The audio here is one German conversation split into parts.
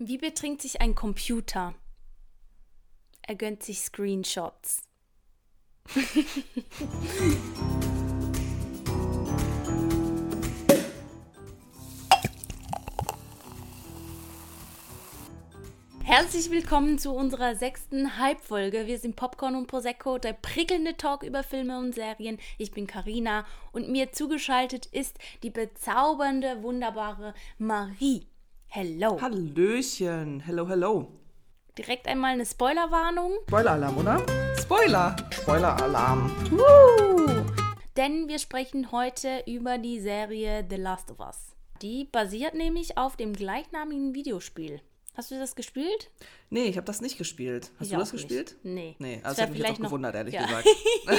Wie betrinkt sich ein Computer? Er gönnt sich Screenshots. Herzlich willkommen zu unserer sechsten Halbfolge. Wir sind Popcorn und Prosecco, der prickelnde Talk über Filme und Serien. Ich bin Karina und mir zugeschaltet ist die bezaubernde, wunderbare Marie. Hello. Hallöchen. Hello, hello. Direkt einmal eine Spoilerwarnung. Spoiler-Alarm, oder? Spoiler. Spoiler-Alarm. Woo! Denn wir sprechen heute über die Serie The Last of Us. Die basiert nämlich auf dem gleichnamigen Videospiel. Hast du das gespielt? Nee, ich habe das nicht gespielt. Hast Ich du auch das nicht. gespielt? Nee. Nee, Das also wär hat mich jetzt vielleicht auch noch- gewundert, ehrlich ja. gesagt.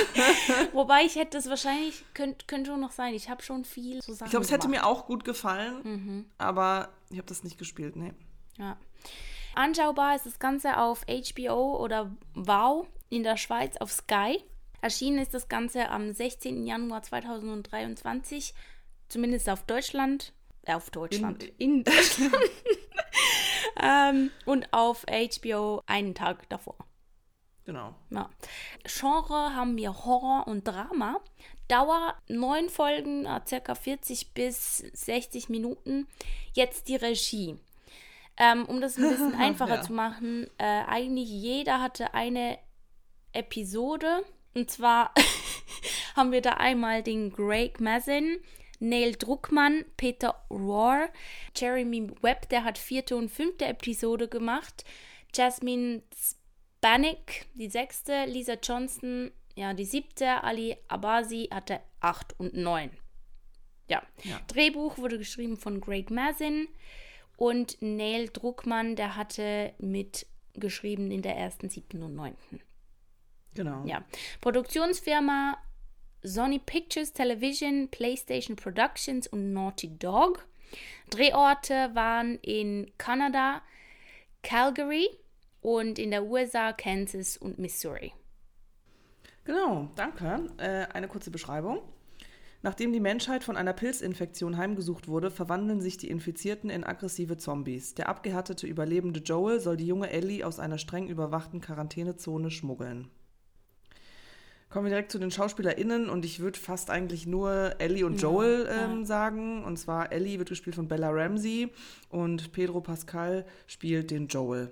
Wobei ich hätte das wahrscheinlich, könnte könnt schon noch sein. Ich habe schon viel so Sachen Ich glaube, es hätte mir auch gut gefallen, Mhm. aber ich habe das nicht gespielt, nee. Ja. Anschaubar ist das Ganze auf HBO oder Wow in der Schweiz auf Sky. Erschienen ist das Ganze am 16. Januar 2023, zumindest auf Deutschland. Äh, auf Deutschland. In, Deutschland. ähm, und auf HBO einen Tag davor. Genau. Ja. Genre haben wir Horror und Drama. Dauer neun Folgen, äh, circa 40 bis 60 Minuten. Jetzt die Regie. Ähm, um das ein bisschen einfacher Ja. zu machen, äh, eigentlich jeder hatte eine Episode. Und zwar haben wir da einmal den Greg Mazin, Neil Druckmann, Peter Rohr, Jeremy Webb, der hat vierte und fünfte Episode gemacht, Jasmine Spanik, die sechste, Lisa Johnson, ja, die siebte, Ali Abasi hatte acht und neun. Ja. Ja. Drehbuch wurde geschrieben von Greg Mazin und Neil Druckmann, der hatte mitgeschrieben in der ersten, siebten und neunten. Genau. Ja. Produktionsfirma Sony Pictures Television, PlayStation Productions und Naughty Dog. Drehorte waren in Kanada, Calgary und in der USA, Kansas und Missouri. Genau, danke. Äh, eine kurze Beschreibung. Nachdem die Menschheit von einer Pilzinfektion heimgesucht wurde, verwandeln sich die Infizierten in aggressive Zombies. Der abgehärtete überlebende Joel soll die junge Ellie aus einer streng überwachten Quarantänezone schmuggeln. Kommen wir direkt zu den SchauspielerInnen und ich würde fast eigentlich nur Ellie und Joel ähm, sagen. Und zwar Ellie wird gespielt von Bella Ramsey und Pedro Pascal spielt den Joel.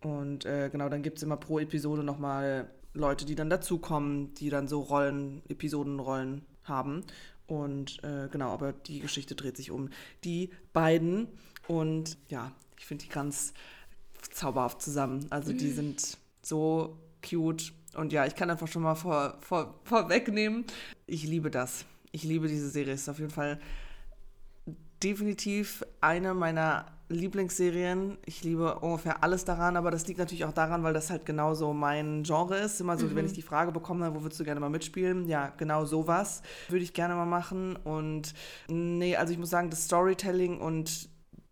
Und äh, genau, dann gibt es immer pro Episode nochmal Leute, die dann dazukommen, die dann so Rollen, Episodenrollen haben. Und äh, genau, aber die Geschichte dreht sich um die beiden. Und ja, ich finde die ganz zauberhaft zusammen. Also die sind so cute. Und ja, ich kann einfach schon mal vor, vor, vorwegnehmen. Ich liebe das. Ich liebe diese Serie. Es ist auf jeden Fall definitiv eine meiner Lieblingsserien. Ich liebe ungefähr alles daran, aber das liegt natürlich auch daran, weil das halt genauso mein Genre ist. Immer so, wenn ich die Frage bekomme, wo würdest du gerne mal mitspielen? Ja, genau sowas würde ich gerne mal machen. Und nee, also ich muss sagen, das Storytelling und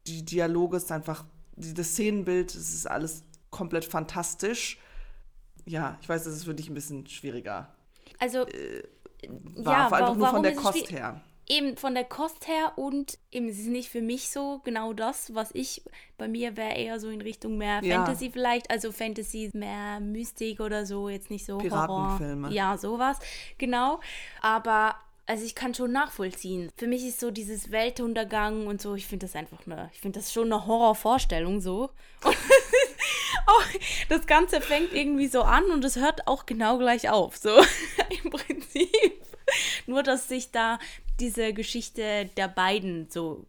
die Dialoge ist einfach, das Szenenbild, das ist alles komplett fantastisch. Ja, ich weiß, das ist für dich ein bisschen schwieriger. Also, War ja, vor allem wa- nur von warum der Kost her. Eben von der Kost her und eben, es ist nicht für mich so genau das, was ich, bei mir wäre eher so in Richtung mehr Ja. Fantasy vielleicht, also Fantasy, mehr Mystik oder so, jetzt nicht so Horror. Piratenfilme. Ja, sowas, genau. Aber, also ich kann schon nachvollziehen. Für mich ist so dieses Weltuntergang und so, ich finde das einfach eine, ich finde das schon eine Horrorvorstellung so. Und auch das Ganze fängt irgendwie so an und es hört auch genau gleich auf, so im Prinzip. Nur, dass sich da diese Geschichte der beiden so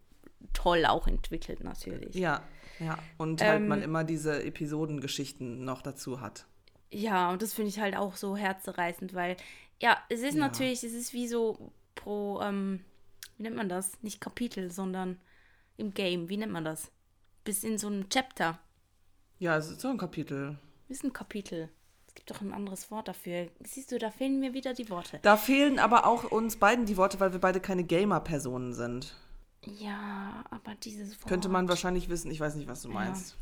toll auch entwickelt, natürlich. Ja, ja. Und halt Ähm, man immer diese Episodengeschichten noch dazu hat. Ja, und das finde ich halt auch so herzzerreißend, weil, ja, es ist Ja. natürlich, es ist wie so pro, ähm, wie nennt man das? Nicht Kapitel, sondern im Game, wie nennt man das? Bis in so einem Chapter. Ja, es ist so ein Kapitel. Ist ein Kapitel. Es gibt doch ein anderes Wort dafür. Siehst du, da fehlen mir wieder die Worte. Da fehlen aber auch uns beiden die Worte, weil wir beide keine Gamer-Personen sind. Ja, aber dieses Wort. Könnte man wahrscheinlich wissen, ich weiß nicht, was du meinst.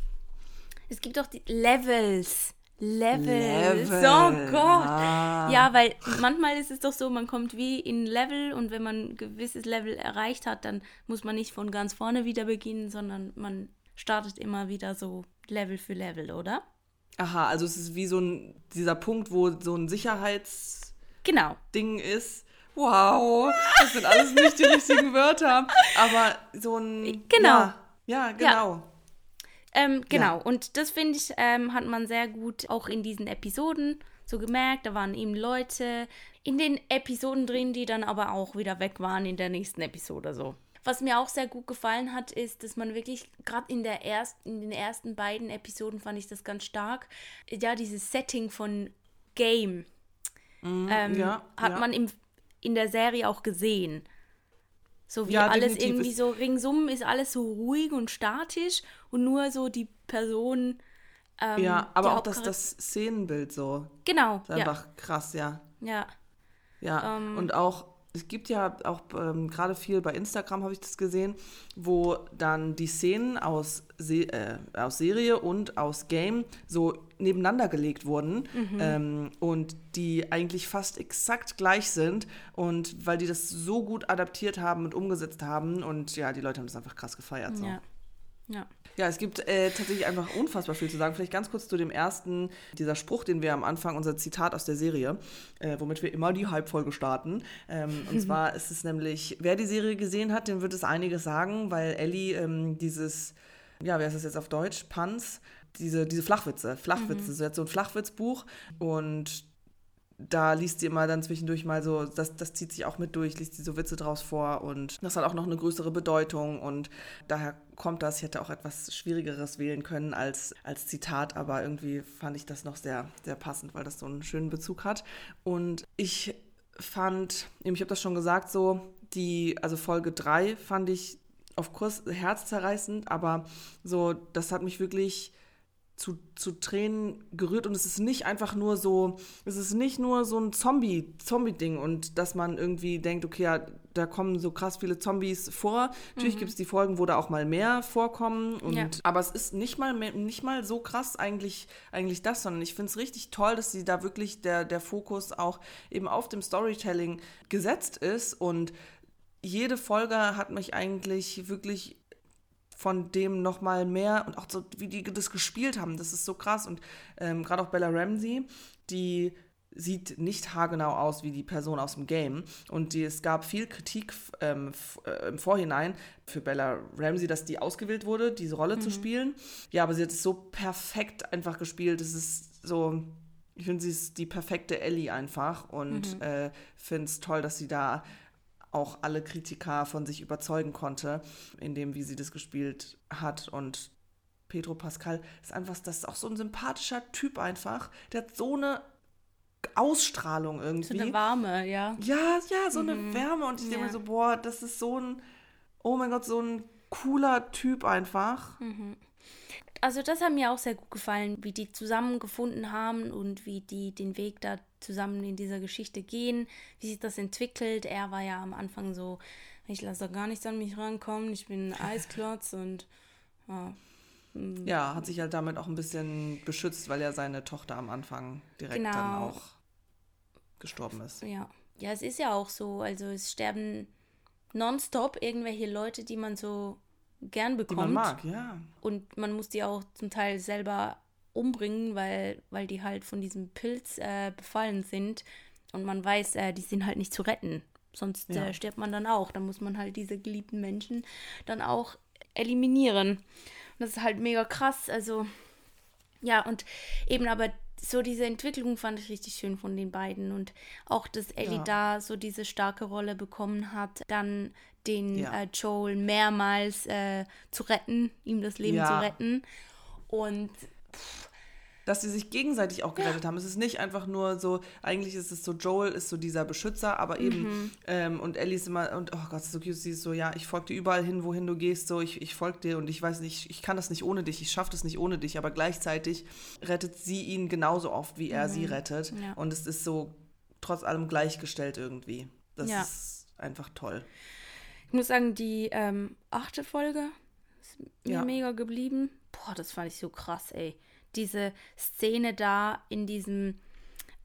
Es gibt doch die Levels. Levels. Level. Oh Gott. Ah. Ja, weil manchmal ist es doch so, man kommt wie in Level und wenn man ein gewisses Level erreicht hat, dann muss man nicht von ganz vorne wieder beginnen, sondern man startet immer wieder so Level für Level, oder? Aha, also es ist wie so ein, dieser Punkt, wo so ein Sicherheitsding Genau. ist. Wow, das sind alles nicht die richtigen Wörter, aber so ein... Genau. Ja, ja genau. Ähm, genau, und das finde ich, ähm, hat man sehr gut auch in diesen Episoden so gemerkt. Da waren eben Leute in den Episoden drin, die dann aber auch wieder weg waren in der nächsten Episode so. Was mir auch sehr gut gefallen hat, ist, dass man wirklich, gerade in, der in den ersten beiden Episoden fand ich das ganz stark, ja, dieses Setting von Game ähm, ja, hat ja. man im, in der Serie auch gesehen. So wie Ja, alles definitiv. irgendwie so ringsum ist alles so ruhig und statisch und nur so die Person. Ähm, Ja, aber auch das, das Szenenbild so. Genau, Ist einfach krass, ja. ja. Ja, Ähm. und auch, es gibt ja auch ähm, gerade viel bei Instagram, habe ich das gesehen, wo dann die Szenen aus, Se äh, aus Serie und aus Game so nebeneinander gelegt wurden Mhm. ähm, und die eigentlich fast exakt gleich sind und weil die das so gut adaptiert haben und umgesetzt haben und ja, die Leute haben das einfach krass gefeiert. So. Ja. Ja. Ja, es gibt äh, tatsächlich einfach unfassbar viel zu sagen. Vielleicht ganz kurz zu dem ersten, dieser Spruch, den wir am Anfang, unser Zitat aus der Serie, äh, womit wir immer die Halbfolge starten. Ähm, und zwar ist es nämlich, wer die Serie gesehen hat, dem wird es einiges sagen, weil Ellie ähm, dieses, ja, wer ist das jetzt auf Deutsch? Panz, diese, diese Flachwitze, Flachwitze, sie hat so ein Flachwitzbuch und da liest sie immer dann zwischendurch mal so, das, das zieht sich auch mit durch, liest sie so Witze draus vor und das hat auch noch eine größere Bedeutung und daher kommt das. Ich hätte auch etwas Schwierigeres wählen können als, als Zitat, aber irgendwie fand ich das noch sehr, sehr passend, weil das so einen schönen Bezug hat. Und ich fand, ich habe das schon gesagt, so, die, also Folge 3 fand ich auf Kurs herzzerreißend, aber so, das hat mich wirklich zu, zu Tränen gerührt und es ist nicht einfach nur so, es ist nicht nur so ein Zombie, Zombie-Ding und dass man irgendwie denkt, okay, ja, da kommen so krass viele Zombies vor. Natürlich gibt es die Folgen, wo da auch mal mehr vorkommen und Ja. aber es ist nicht mal mehr, nicht mal so krass eigentlich, eigentlich das, sondern ich finde es richtig toll, dass sie da wirklich der, der Fokus auch eben auf dem Storytelling gesetzt ist und jede Folge hat mich eigentlich wirklich von dem noch mal mehr und auch so, wie die das gespielt haben, das ist so krass. Und ähm, gerade auch Bella Ramsey, die sieht nicht haargenau aus wie die Person aus dem Game. Und die, es gab viel Kritik ähm, äh, im Vorhinein für Bella Ramsey, dass die ausgewählt wurde, diese Rolle zu spielen. Ja, aber sie hat es so perfekt einfach gespielt. Es ist so, ich finde, sie ist die perfekte Ellie einfach und äh, finde es toll, dass sie da auch alle Kritiker von sich überzeugen konnte, in dem, wie sie das gespielt hat. Und Pedro Pascal ist einfach, das ist auch so ein sympathischer Typ einfach. Der hat so eine Ausstrahlung So irgendwie. eine warme, ja. ja, ja, so eine Wärme. Und ich denke Ja. mir so, boah, das ist so ein, oh mein Gott, so ein cooler Typ einfach. Also das hat mir auch sehr gut gefallen, wie die zusammengefunden haben und wie die den Weg da zusammen in dieser Geschichte gehen, wie sich das entwickelt. Er war ja am Anfang so, ich lasse da gar nichts an mich rankommen, ich bin ein Eisklotz und ja, Ja, hat sich halt damit auch ein bisschen beschützt, weil ja seine Tochter am Anfang direkt dann Genau. auch gestorben ist. ja. Ja, es ist ja auch so, also es sterben nonstop irgendwelche Leute, die man so gern Die bekommt. man mag, ja. Und man muss die auch zum Teil selber umbringen, weil, weil die halt von diesem Pilz äh, befallen sind. Und man weiß, äh, die sind halt nicht zu retten. Sonst Ja. äh, stirbt man dann auch. Dann muss man halt diese geliebten Menschen dann auch eliminieren. Und das ist halt mega krass. Also, ja, und eben aber so diese Entwicklung fand ich richtig schön von den beiden. Und auch, dass Ellie Ja. da so diese starke Rolle bekommen hat, dann den Ja. äh, Joel mehrmals äh, zu retten, ihm das Leben Ja. zu retten. Und dass sie sich gegenseitig auch gerettet haben. Es ist nicht einfach nur so, eigentlich ist es so, Joel ist so dieser Beschützer, aber eben, Mhm. ähm, und Ellie ist immer, und oh Gott, so cute, sie ist so, ja, ich folge dir überall hin, wohin du gehst, so, ich, ich folge dir und ich weiß nicht, ich kann das nicht ohne dich, ich schaffe das nicht ohne dich, aber gleichzeitig rettet sie ihn genauso oft, wie er sie rettet. Mhm. Ja. Und es ist so trotz allem gleichgestellt irgendwie. Das Ja. ist einfach toll. ich muss sagen, die ähm, achte Folge ist mir Ja. mega geblieben. Boah, das fand ich so krass, ey. Diese Szene da in diesem,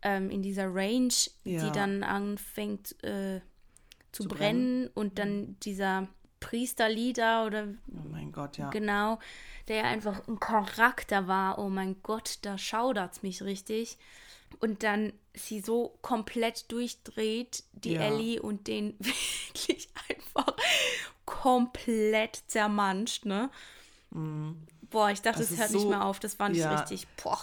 ähm, in dieser Range, Ja. die dann anfängt äh, zu, Zu brennen, und dann dieser Priesterlieder oder Oh mein Gott, ja. genau, der einfach ein Charakter war. Oh mein Gott, da schaudert's mich richtig. Und dann sie so komplett durchdreht, die Ja. Ellie, und den wirklich einfach komplett zermanscht, ne? Boah, ich dachte. Das es hört nicht so- mehr auf. Das fand ja. ich richtig, boah.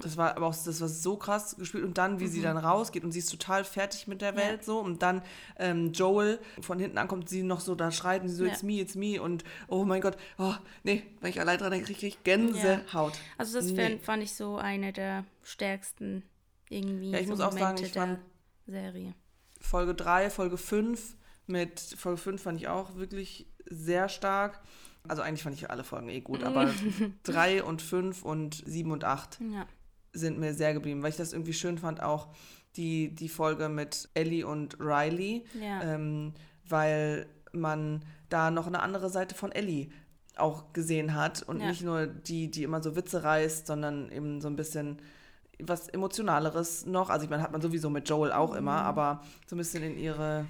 Das war aber auch das war so krass gespielt und dann wie Mhm. sie dann rausgeht und sie ist total fertig mit der Welt so und dann ähm, Joel von hinten ankommt sie noch so da schreit und sie so Ja. it's me it's me und oh mein Gott oh nee wenn ich allein dran denke kriege ich Gänsehaut Also das Nee. fand, ich so eine der stärksten irgendwie Ja, ich so muss auch sagen, Momente ich der fand- Serie. Folge 3 Folge 5 mit Folge 5 fand ich auch wirklich sehr stark also eigentlich fand ich alle Folgen eh gut aber 3 und 5 und 7 und 8 Ja. sind mir sehr geblieben, weil ich das irgendwie schön fand, auch die, die Folge mit Ellie und Riley, Ja. ähm, weil man da noch eine andere Seite von Ellie auch gesehen hat und Ja. nicht nur die, die immer so Witze reißt, sondern eben so ein bisschen was Emotionaleres noch. Also ich meine, hat man sowieso mit Joel auch Mhm. immer, aber so ein bisschen in ihre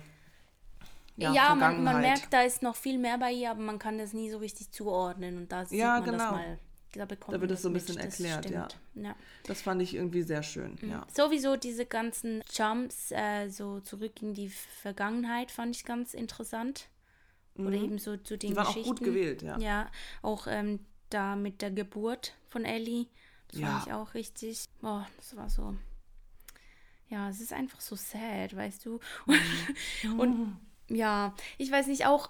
ja, Ja, man, man merkt, da ist noch viel mehr bei ihr, aber man kann das nie so richtig zuordnen und da sieht Ja, man das genau. mal. Da, Da wird es so ein mit, bisschen das erklärt, ja. stimmt. ja. Das fand ich irgendwie sehr schön, ja. Sowieso diese ganzen Jumps äh, so zurück in die Vergangenheit fand ich ganz interessant. Oder eben so zu den Mhm. Die waren auch Geschichten. gut gewählt, ja. Ja, auch ähm, da mit der Geburt von Ellie. Das Ja. fand ich auch richtig. Oh, das war so. Ja, es ist einfach so sad, weißt du? Und, und ja, ich weiß nicht, auch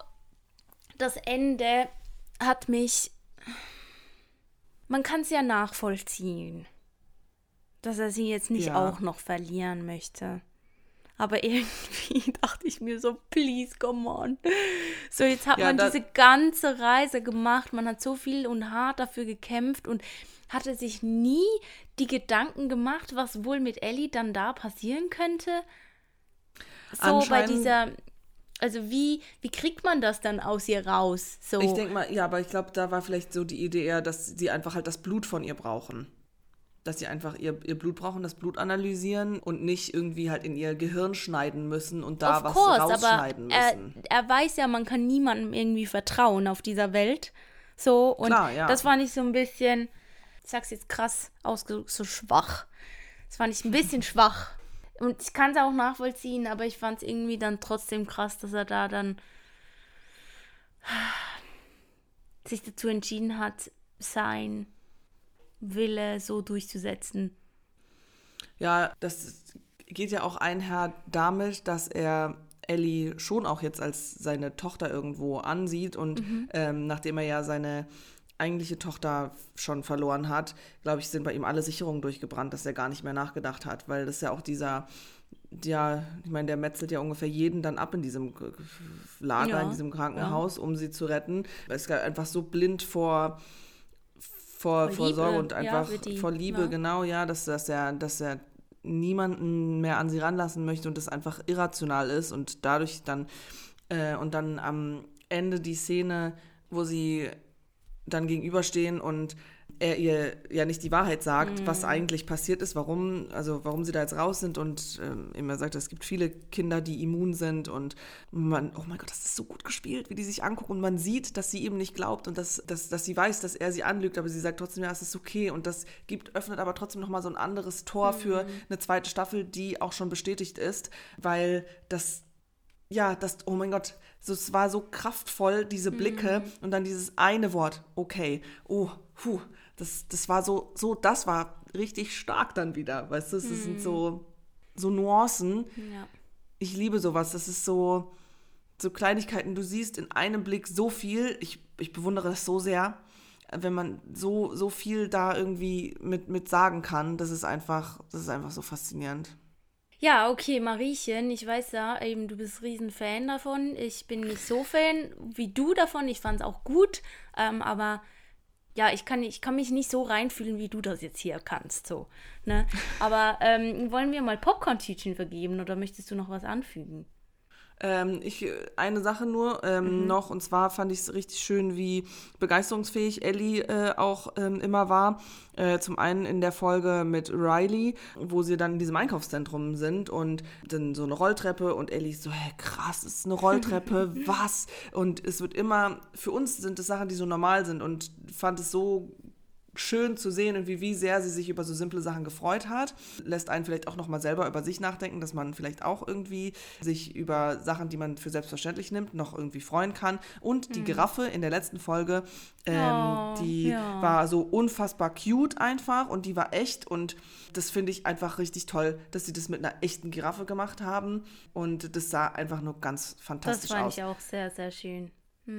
das Ende hat mich. Man kann es ja nachvollziehen, dass er sie jetzt nicht Ja. auch noch verlieren möchte. Aber irgendwie dachte ich mir so, please, come on. So, jetzt hat Ja, man diese ganze Reise gemacht, man hat so viel und hart dafür gekämpft und hatte sich nie die Gedanken gemacht, was wohl mit Ellie dann da passieren könnte. So bei dieser, also wie, wie kriegt man das dann aus ihr raus? So, Ich denke mal, ja, aber ich glaube, da war vielleicht so die Idee eher, dass sie einfach halt das Blut von ihr brauchen. Dass sie einfach ihr, ihr Blut brauchen, das Blut analysieren und nicht irgendwie halt in ihr Gehirn schneiden müssen und da of was course, aber rausschneiden er, müssen. er weiß ja, man kann niemandem irgendwie vertrauen auf dieser Welt. So, und Klar, ja. das fand ich so ein bisschen, ich sag's jetzt krass ausgedrückt, so schwach. Das fand ich ein bisschen schwach. Und ich kann es auch nachvollziehen, aber ich fand es irgendwie dann trotzdem krass, dass er da dann sich dazu entschieden hat, sein Wille so durchzusetzen. Ja, das geht ja auch einher damit, dass er Ellie schon auch jetzt als seine Tochter irgendwo ansieht und Mhm. ähm, nachdem er ja seine eigentliche Tochter schon verloren hat, glaube ich, sind bei ihm alle Sicherungen durchgebrannt, dass er gar nicht mehr nachgedacht hat, weil das ja auch dieser, ja, ich meine, der metzelt ja ungefähr jeden dann ab in diesem Lager, Ja, in diesem Krankenhaus, um sie zu retten. Er ist einfach so blind vor vor, Vor vor Sorge und ja, einfach wird die, vor Liebe, ja. genau, ja, dass, dass er, dass er niemanden mehr an sie ranlassen möchte und das einfach irrational ist und dadurch dann äh, und dann am Ende die Szene, wo sie dann gegenüberstehen und er ihr ja nicht die Wahrheit sagt, was eigentlich passiert ist, warum, also warum sie da jetzt raus sind und ähm, immer sagt, es gibt viele Kinder, die immun sind und man, oh mein Gott, das ist so gut gespielt, wie die sich angucken und man sieht, dass sie ihm nicht glaubt und dass, dass, dass sie weiß, dass er sie anlügt, aber sie sagt trotzdem, ja, es ist okay und das gibt, öffnet aber trotzdem nochmal so ein anderes Tor für eine zweite Staffel, die auch schon bestätigt ist, weil das ja, das, oh mein Gott, so, es war so kraftvoll, diese Blicke und dann dieses eine Wort, okay, oh, puh, das, das war so, so, das war richtig stark dann wieder, weißt du, es sind so, so Nuancen. Ja. Ich liebe sowas, das ist so, so Kleinigkeiten, du siehst in einem Blick so viel, ich, ich bewundere das so sehr, wenn man so, so viel da irgendwie mit, mit sagen kann, das ist einfach, das ist einfach so faszinierend. Ja, okay, Mariechen, ich weiß ja, eben du bist riesen Fan davon. Ich bin nicht so Fan wie du davon. Ich fand es auch gut, ähm, aber ja, ich kann, ich kann mich nicht so reinfühlen, wie du das jetzt hier kannst. So, ne? Aber ähm, wollen wir mal Popcorn-Tütchen vergeben oder möchtest du noch was anfügen? Ähm, ich, eine Sache nur ähm, Mhm. noch, und zwar fand ich es richtig schön, wie begeisterungsfähig Ellie äh, auch ähm, immer war. Äh, zum einen in der Folge mit Riley, wo sie dann in diesem Einkaufszentrum sind und dann so eine Rolltreppe und Ellie ist so, hä, krass, ist eine Rolltreppe, was? Und es wird immer, für uns sind es Sachen, die so normal sind und fand es so schön zu sehen und wie, wie sehr sie sich über so simple Sachen gefreut hat. Lässt einen vielleicht auch nochmal selber über sich nachdenken, dass man vielleicht auch irgendwie sich über Sachen, die man für selbstverständlich nimmt, noch irgendwie freuen kann. Und die Giraffe in der letzten Folge, ähm, Oh, die ja. war so unfassbar cute einfach und die war echt und das finde ich einfach richtig toll, dass sie das mit einer echten Giraffe gemacht haben und das sah einfach nur ganz Das fantastisch fand aus. ich auch sehr, sehr schön.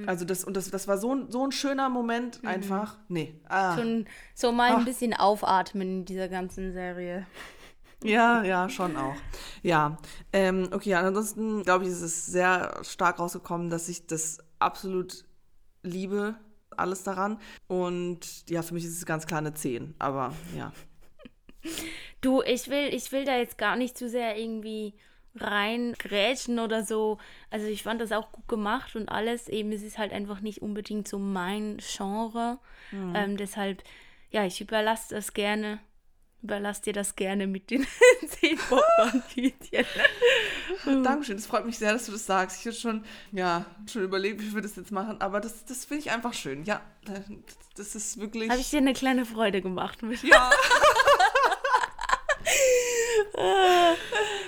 Also das und das, das war so ein, so ein schöner Moment einfach. Nee. Ah. Schon so mal ein Ach. bisschen aufatmen in dieser ganzen Serie. Ja, ja, schon auch. Ja, ähm, okay, ansonsten glaube ich, ist es sehr stark rausgekommen, dass ich das absolut liebe, alles daran. Und ja, für mich ist es ganz klar eine 10, aber ja. Du, ich will, ich will da jetzt gar nicht zu sehr irgendwie reingrätschen oder so. Also ich fand das auch gut gemacht und alles. Eben, es ist halt einfach nicht unbedingt so mein Genre. Ähm, deshalb, ja, ich überlasse das gerne. Überlasse dir das gerne mit den zehn Popcorn-Tütchen. Dankeschön, es freut mich sehr, dass du das sagst. Ich hätte schon, ja, schon überlegt, wie wir das jetzt machen, aber das, das finde ich einfach schön. Ja, das ist wirklich. Habe ich dir eine kleine Freude gemacht. Mit. ja.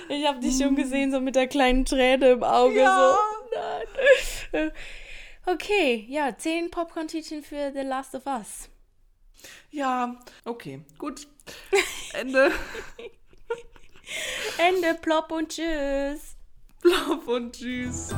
Ich habe dich schon gesehen, so mit der kleinen Träne im Auge. Ja. So. Nein. Okay, ja, zehn Popcorn-Tütchen für The Last of Us. Ja, okay, gut. Ende. Ende, plopp und tschüss. Love und tschüss.